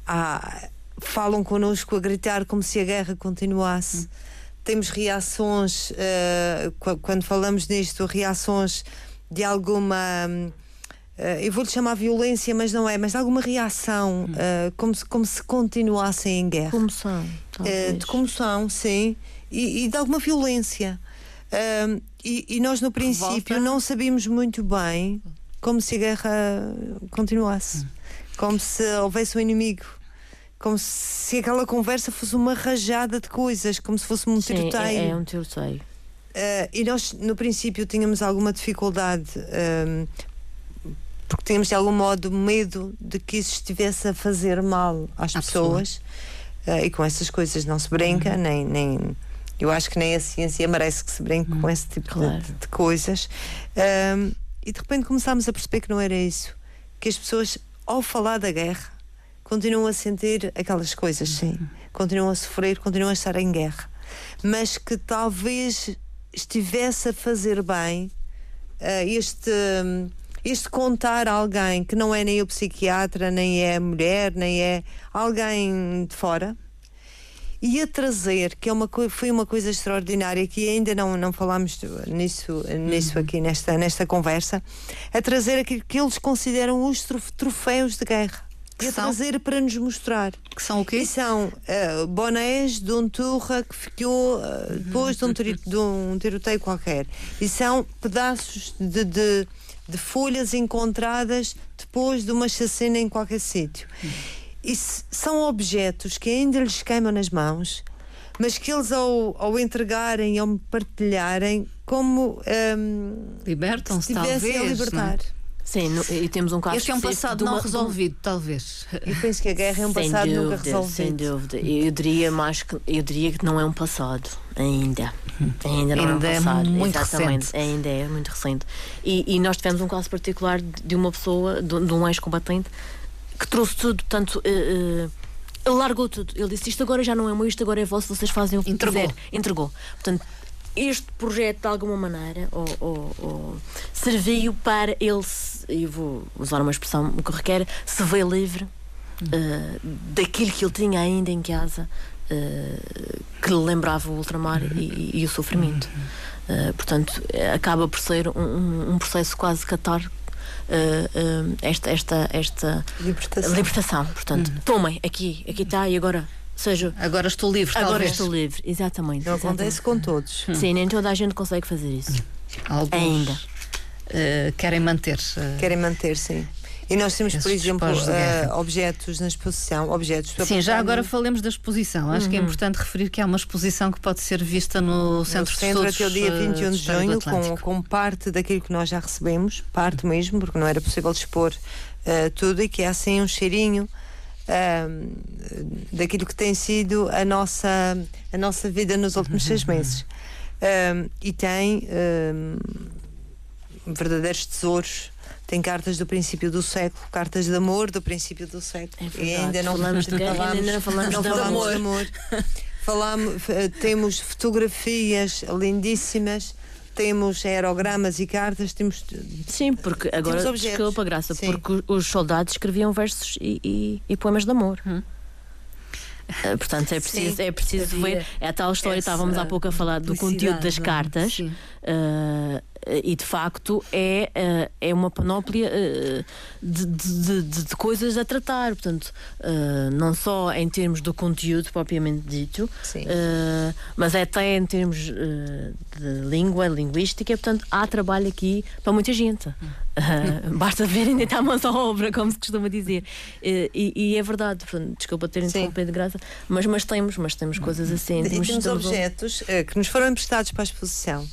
há, falam connosco a gritar como se a guerra continuasse. Hum. Temos reações, uh, quando falamos nisto, reações de alguma. Uh, eu vou-lhe chamar violência, mas não é, mas de alguma reação, hum. uh, como, se, como se continuassem em guerra. Comoção. de comoção, sim, e, e de alguma violência. E, e, nós, no princípio, Revolta. não sabíamos muito bem como se a guerra continuasse, hum. Como se houvesse um inimigo como se aquela conversa fosse uma rajada de coisas, como se fosse um Sim, tiroteio. É, é um tiroteio. Uh, e nós, no princípio, tínhamos alguma dificuldade, um, porque tínhamos de algum modo medo de que isso estivesse a fazer mal às pessoas. Uh, e com essas coisas não se brinca, uhum. nem, nem. Eu acho que nem a ciência merece que se brinque uhum. com esse tipo claro. de, de, coisas. Um, e de repente começámos a perceber que não era isso. Que as pessoas, ao falar da guerra, continuam a sentir aquelas coisas, sim. Uhum. Continuam a sofrer, continuam a estar em guerra. Mas que talvez estivesse a fazer bem uh, este. este contar a alguém que não é nem o psiquiatra, nem é mulher, nem é alguém de fora, e a trazer, que é uma, foi uma coisa extraordinária que ainda não, não falámos nisso, nisso uhum. aqui nesta, nesta conversa, a trazer aquilo que eles consideram os troféus de guerra que a trazer para nos mostrar. Que são o quê? E são uh, bonés de um turra que ficou uh, depois de um, de um tiroteio qualquer. E são pedaços de, de, de, folhas encontradas depois de uma chacina em qualquer sítio. E são objetos que ainda lhes queimam nas mãos, mas que eles ao, ao entregarem, ao partilharem, como um, libertam-se talvez, a libertar. Não? Sim, no, e temos um caso Este é um passado não uma, resolvido, talvez. Eu penso que a guerra é um sem passado dúvida, nunca resolvido. Sem dúvida. Eu diria mais que eu diria que não é um passado ainda. Ainda não ainda é um passado. É muito Exatamente. Recente. Ainda é muito recente. E, e, nós tivemos um caso particular de uma pessoa, de, de um ex-combatente, que trouxe tudo, portanto. Uh, uh, ele largou tudo. Ele disse: Isto agora já não é meu, isto agora é vosso, vocês fazem o que Entregou. quiser. Entregou. Portanto, este projeto, de alguma maneira, ou, ou, ou serviu para ele, eu vou usar uma expressão que requer, se ver livre uh, daquilo que ele tinha ainda em casa, uh, que lhe lembrava o ultramar e, e o sofrimento. Uh, portanto, acaba por ser um, um processo quase catártico. Uh, esta, esta, esta libertação. libertação. Portanto, uhum. tomem, aqui, aqui está, e agora seja, agora estou livre, agora talvez. estou livre, exatamente. Não acontece com todos. Sim, nem toda a gente consegue fazer isso. Alguns, Ainda. Uh, querem manter. Uh, querem manter, sim. E nós temos, por exemplo, uh, objetos na exposição, objetos Sim, já agora falemos da exposição. Acho uhum. que é uhum. importante referir que há uma exposição que pode ser vista no Centro, no centro de Estudos. até o dia 21 de junho, com, com parte daquilo que nós já recebemos, parte mesmo, porque não era possível expor uh, tudo, e que é assim um cheirinho daquilo que tem sido a nossa, a nossa vida nos últimos seis meses. e tem verdadeiros tesouros. Tem cartas do princípio do século, cartas de amor do princípio do século. É e ainda não falamos de guerra, ainda não falamos, não de, falamos amor. de amor. falamos, eh, temos fotografias lindíssimas temos aerogramas e cartas, temos. Sim, porque agora, desculpa, Graça, Sim. porque os soldados escreviam versos e, e, e poemas de amor. Hum. Uh, portanto, é preciso, é preciso ver. É a tal história, estávamos há pouco a falar do conteúdo das cartas. Uh, e de facto é, eh, é uma panóplia eh, de, de, de, de coisas a tratar, portanto, eh, não só em termos do conteúdo propriamente dito, mas é até em termos de língua, linguística, portanto, há trabalho aqui para muita gente. Uh, basta ver ainda está a mãos à obra, como se costuma dizer. Uh, e, e, é verdade, desculpa ter interrompido de graça, mas, mas temos, mas temos coisas assim. E temos, temos objetos uh, que nos foram emprestados para a exposição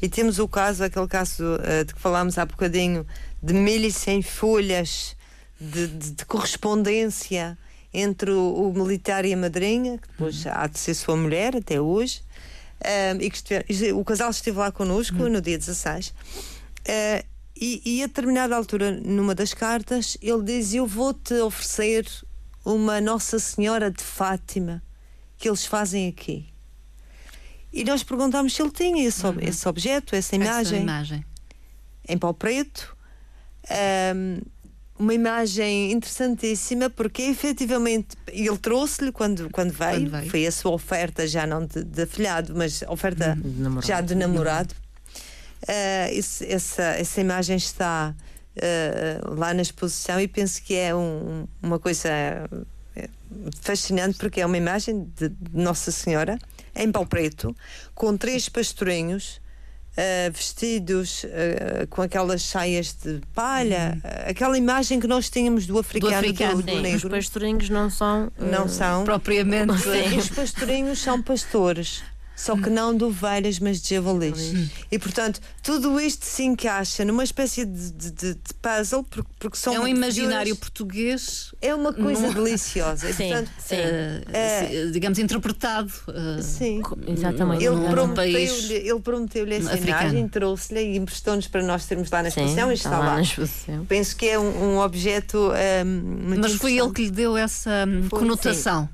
e temos o caso, aquele caso uh, de que falámos há bocadinho, de 1100 folhas de, de, de correspondência entre o, o, militar e a madrinha, que depois uhum. há de ser sua mulher até hoje, uh, e que esteve, o casal esteve lá connosco uhum. no dia 16. Uh, eh, e, e, a determinada altura, numa das cartas, ele diz: Eu vou-te oferecer uma Nossa Senhora de Fátima que eles fazem aqui. E nós perguntámos se ele tinha esse, uhum. esse objeto, essa imagem, essa imagem. em pau preto. Um, uma imagem interessantíssima porque efetivamente ele trouxe-lhe quando, quando, veio, quando veio, foi a sua oferta já não de, de afilhado, mas oferta de já de namorado. Uh, esse, essa, essa imagem está uh, lá na exposição e penso que é um, uma coisa eh, fascinante porque é uma imagem de Nossa Senhora em pau preto, com três pastorinhos uh, vestidos uh, com aquelas saias de palha, uh, aquela imagem que nós tínhamos do africano, do, africano, do, do negro. Os pastorinhos não são. Não são. Propriamente. Os pastorinhos são pastores só que não de ovelhas, mas de javalis. E portanto, tudo isto se encaixa numa espécie de, de, de puzzle, porque, porque são. É um imaginário figuras, português. É uma coisa deliciosa. E, sim, portanto, sim. Uh, digamos, interpretado. Uh, sim, exatamente. Ele prometeu-lhe ele prometeu essa imagem, trouxe-lhe e emprestou-nos para nós termos lá na Sim, exposição e está está lá lá. na exposição. Penso que é um, um objeto um, Mas foi ele que lhe deu essa hum, Foi, conotação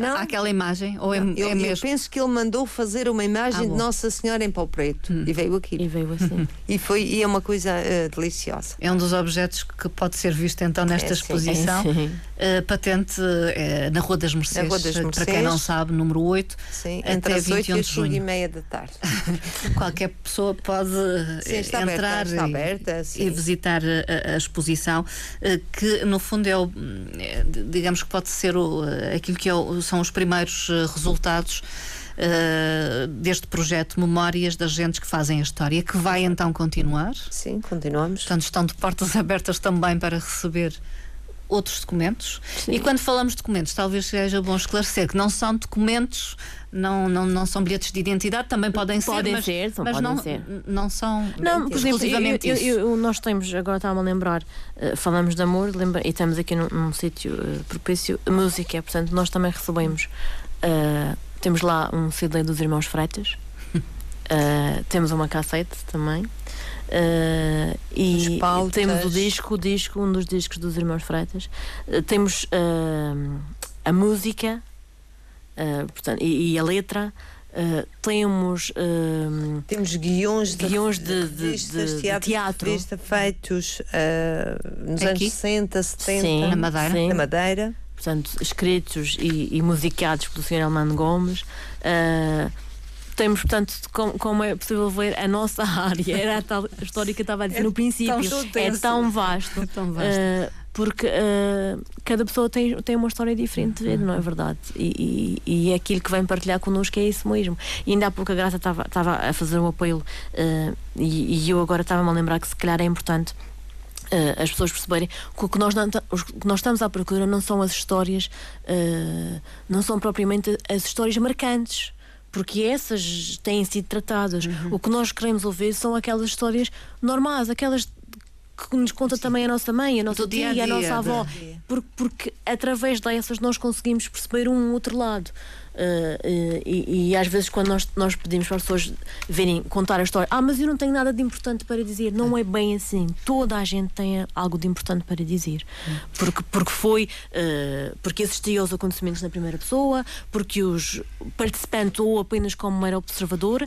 Não. àquela imagem? Ou é, Eu, é eu mesmo? penso que ele mandou fazer uma imagem Ah, de. Hum. Nossa Senhora em pau preto e veio aqui. E veio assim. E, foi, e é uma coisa eh, deliciosa. É um dos objetos que pode ser visto então nesta É, exposição. é, sim. Uh, patente uh, na Rua das Mercedes, Rua das uh, para quem Mercedes. não sabe, número 8, Sim, até entre as 8 21 e de 5 e junho. meia da tarde. Qualquer pessoa pode uh, Sim, está aberta, entrar está e, aberta, sim. e visitar a, a exposição, uh, que no fundo é, o, é, digamos que pode ser o, uh, aquilo que é o- são os primeiros uh, resultados. uh, deste projeto Memórias das Gentes que Fazem a História, que vai então continuar. Sim, continuamos. Portanto, estão de portas abertas também para receber outros documentos. E quando falamos de documentos, talvez seja bom esclarecer que não são documentos, não, não, não são bilhetes de identidade, também podem ser, Podem mas, ser, são- mas podem não, ser. não são Não, por exemplo, eu, exclusivamente eu- isso. eu- nós temos, agora estava-me a lembrar, eh, falamos de amor lembra, e estamos aqui num, num sítio eh, propício, música, portanto, nós também recebemos. eh, temos lá um CD dos Irmãos Freitas, temos uma cassete também. Eh, e temos o disco, o disco, um dos discos dos Irmãos Freitas. Eh, temos eh, a música portanto, e, e a letra. Temos Temos guiões de, Guiões de- de- revistas, de- de teatro. revista feitos nos Aqui? anos 60, 70, Sim, Na Madeira? sim. na Madeira. portanto, escritos e, e musicados pelo Sr. Armando Gomes. Ah, temos, portanto, com- como é possível ver, a nossa área era a tal história que eu estava a dizer É no princípio. tão é extenso. tão vasto. Tão vasto. ah, porque ah, cada pessoa tem, tem uma história diferente de ver, não é verdade? E, e, e aquilo que vem partilhar connosco é isso mesmo. E ainda há pouco a Graça estava, a fazer um apelo ah, e, e eu agora estava-me a lembrar que se calhar é importante eh, as pessoas perceberem que o que nós, não, que nós estamos à procura não são as histórias, eh, não são propriamente as histórias marcantes. Porque essas têm sido tratadas. O que nós queremos ouvir são aquelas histórias normais, aquelas que nos conta também a nossa mãe, a nossa Do dia a tia, a dia, nossa avó. Porque, porque através dessas nós conseguimos perceber um outro lado. Eh, e, e às vezes, quando nós, nós pedimos para as pessoas verem contar a história, ah, mas eu não tenho nada de importante para dizer. Não é bem assim. Toda a gente tem algo de importante para dizer. Porque, porque foi, eh, porque assistia aos acontecimentos na primeira pessoa, porque os participantes, ou apenas como mera observador,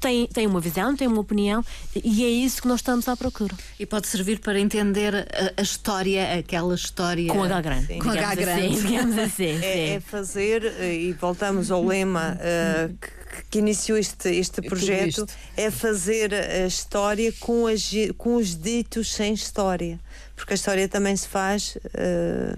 têm, têm uma visão, têm uma opinião, e é isso que nós estamos à procura. E pode servir para entender a, a história, aquela história. Com H grande. Sim. Com H grande. assim, digamos assim. É, é fazer, e voltamos ao lema eh, que, que iniciou este, este projeto, é fazer a história com, as, com os ditos sem história. Porque a história também se faz eh,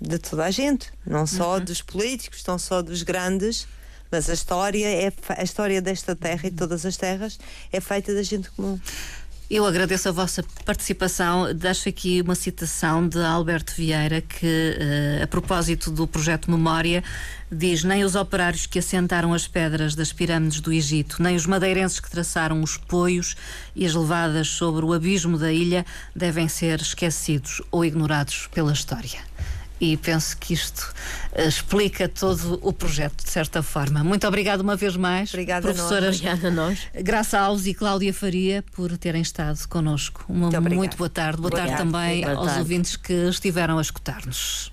de toda a gente, não só dos políticos, não só dos grandes. Mas a história é a história desta terra e de todas as terras é feita da gente comum. Eu agradeço a vossa participação. Deixo aqui uma citação de Alberto Vieira, que, eh, a propósito do projeto Memória, diz: Nem os operários que assentaram as pedras das pirâmides do Egito, nem os madeirenses que traçaram os poios e as levadas sobre o abismo da ilha devem ser esquecidos ou ignorados pela história. E penso que isto eh, explica todo o projeto, de certa forma. Muito obrigada uma vez mais, Obrigada a nós. Obrigada a nós. Graça Alves e Cláudia Faria por terem estado connosco. Uma Muito muito, boa tarde. Boa Obrigada. tarde também Boa aos tarde. ouvintes que estiveram a escutar-nos.